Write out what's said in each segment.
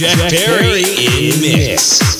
Jack, Jack Perry in mix. stop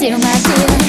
do my thing.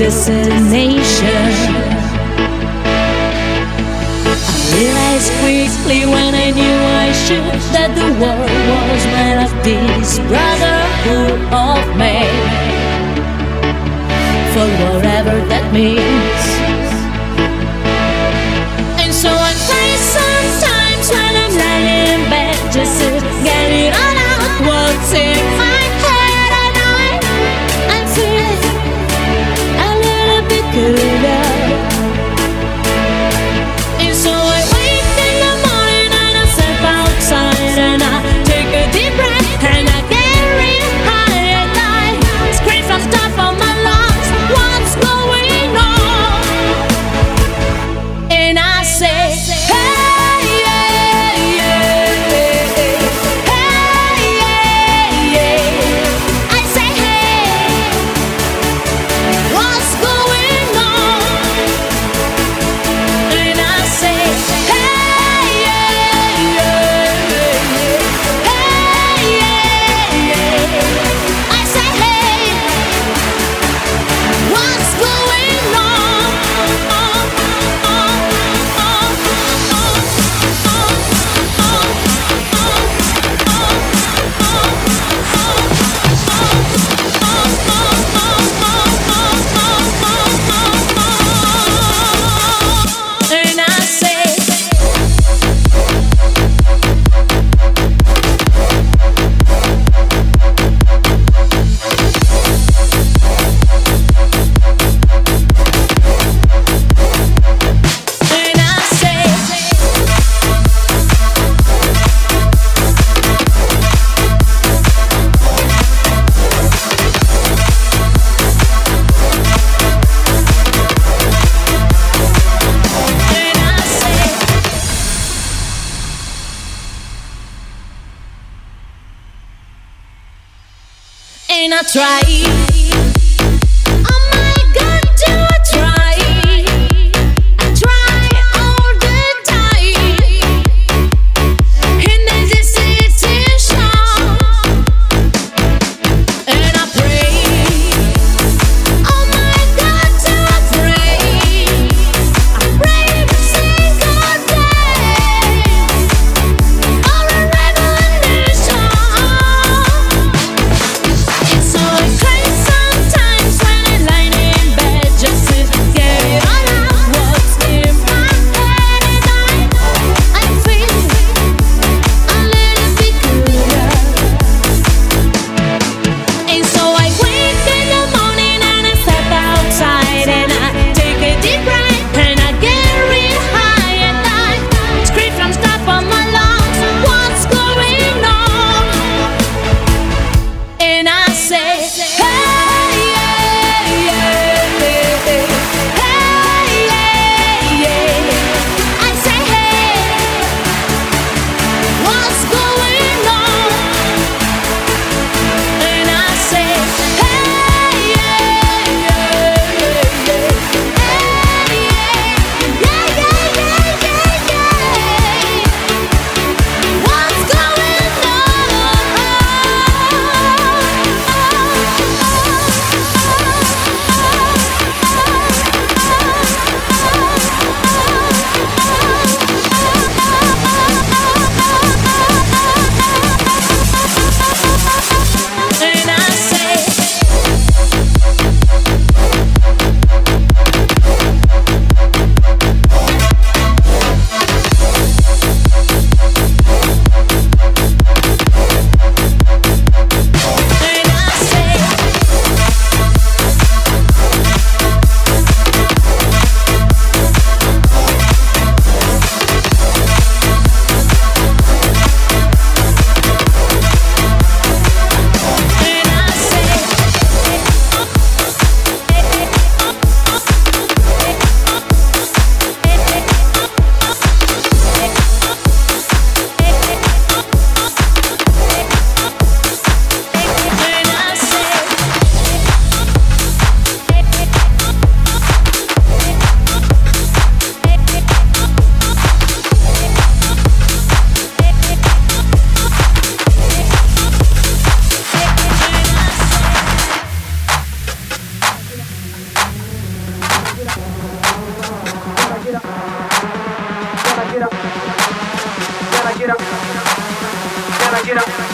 Destination. get up.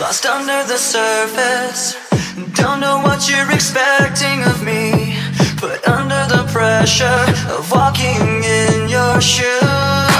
lost under the surface. Don't know what you're expecting of me, but under the pressure of walking in your shoes.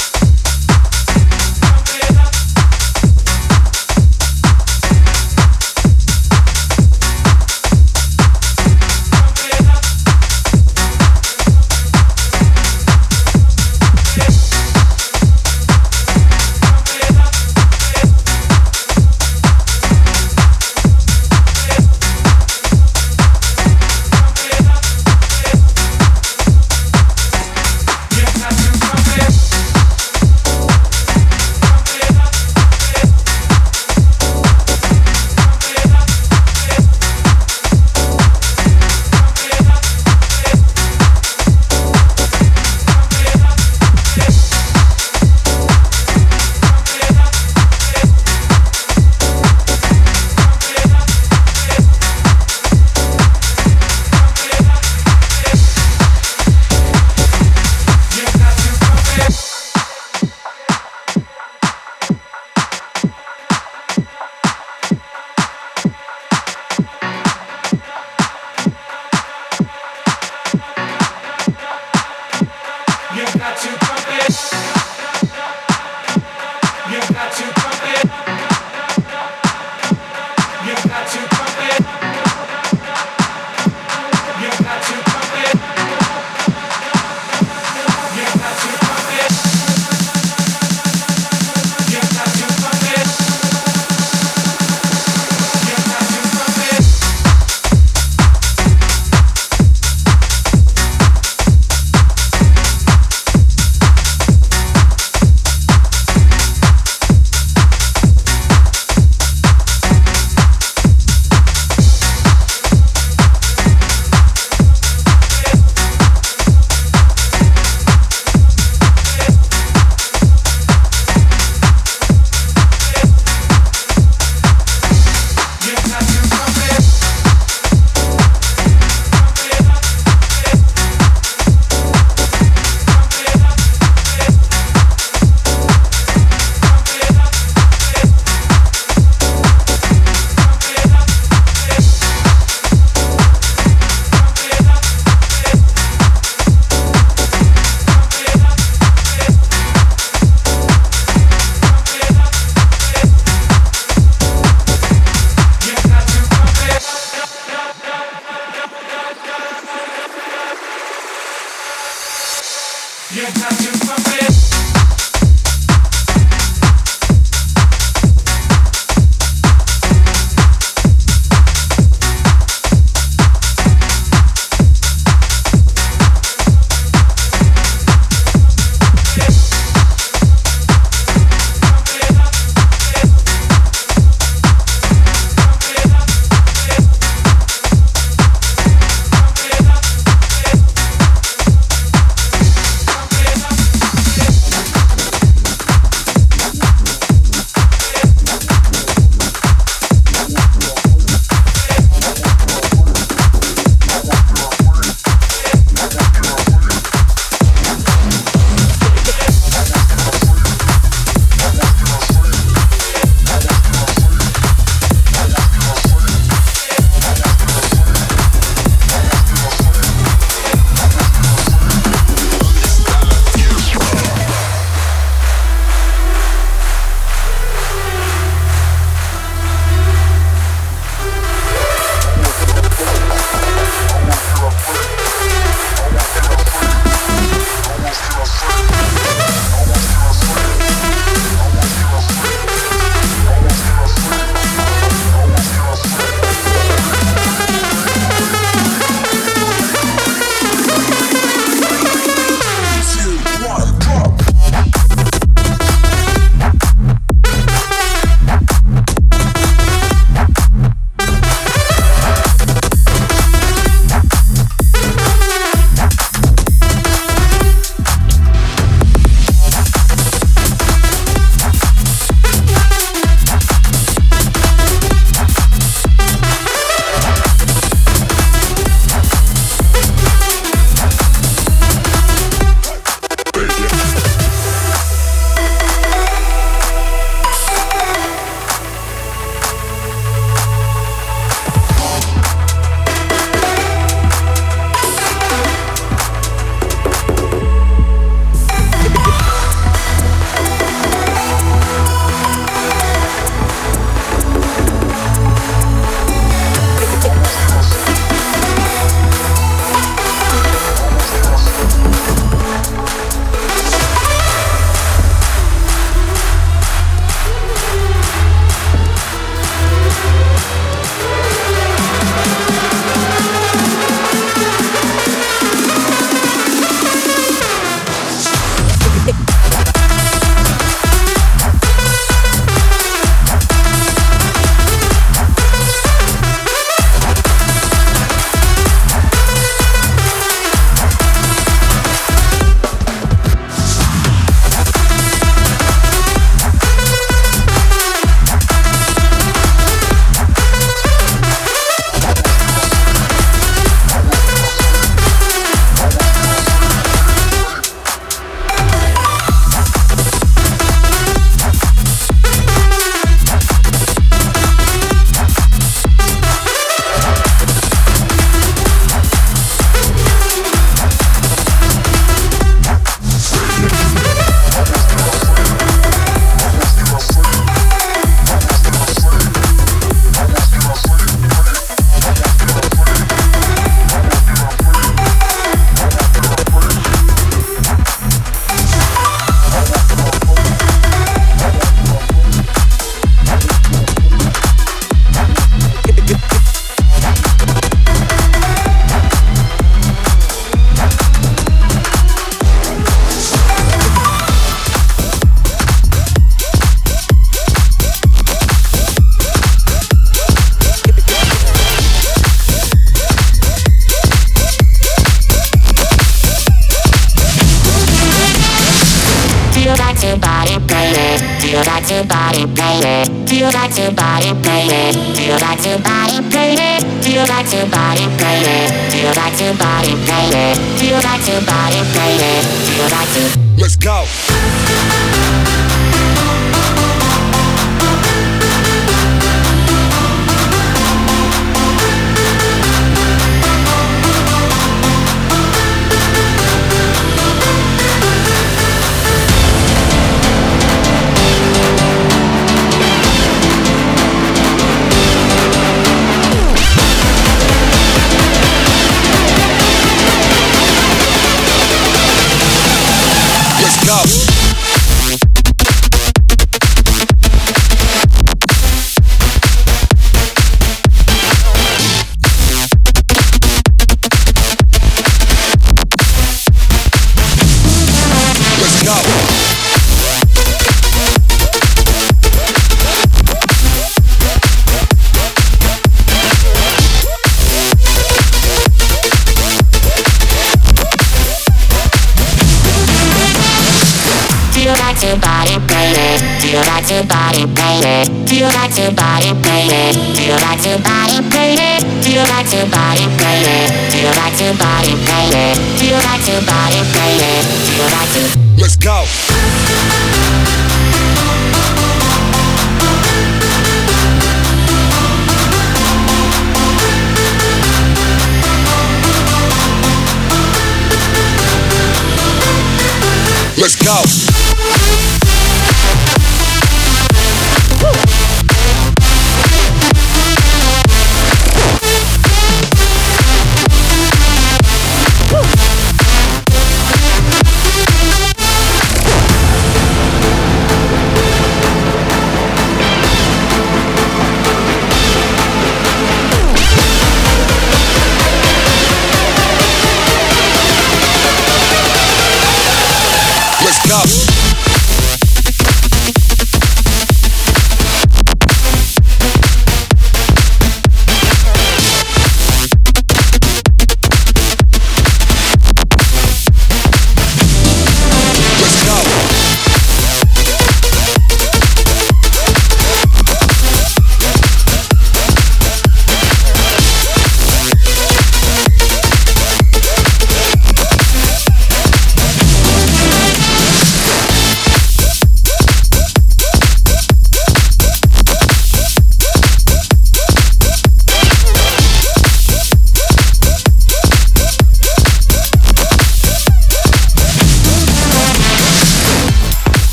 Let's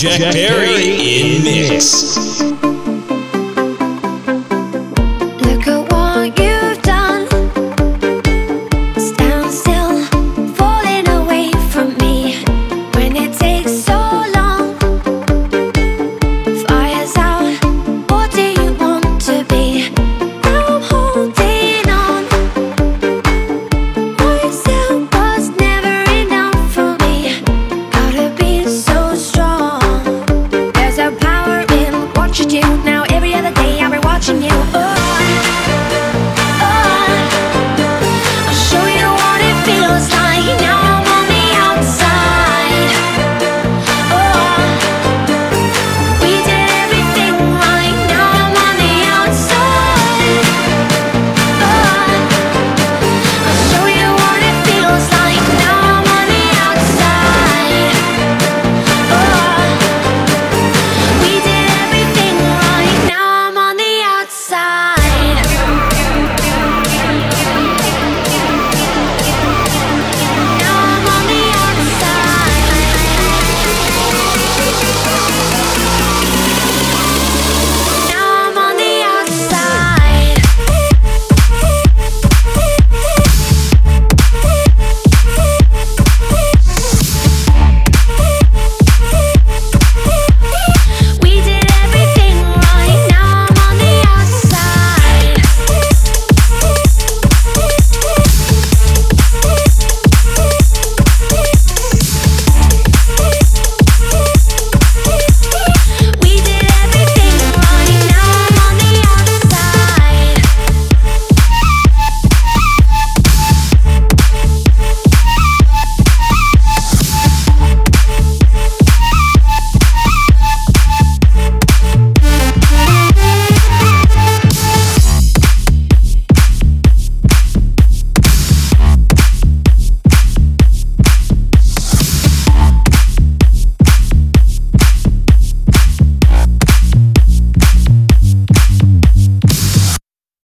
Jack mix.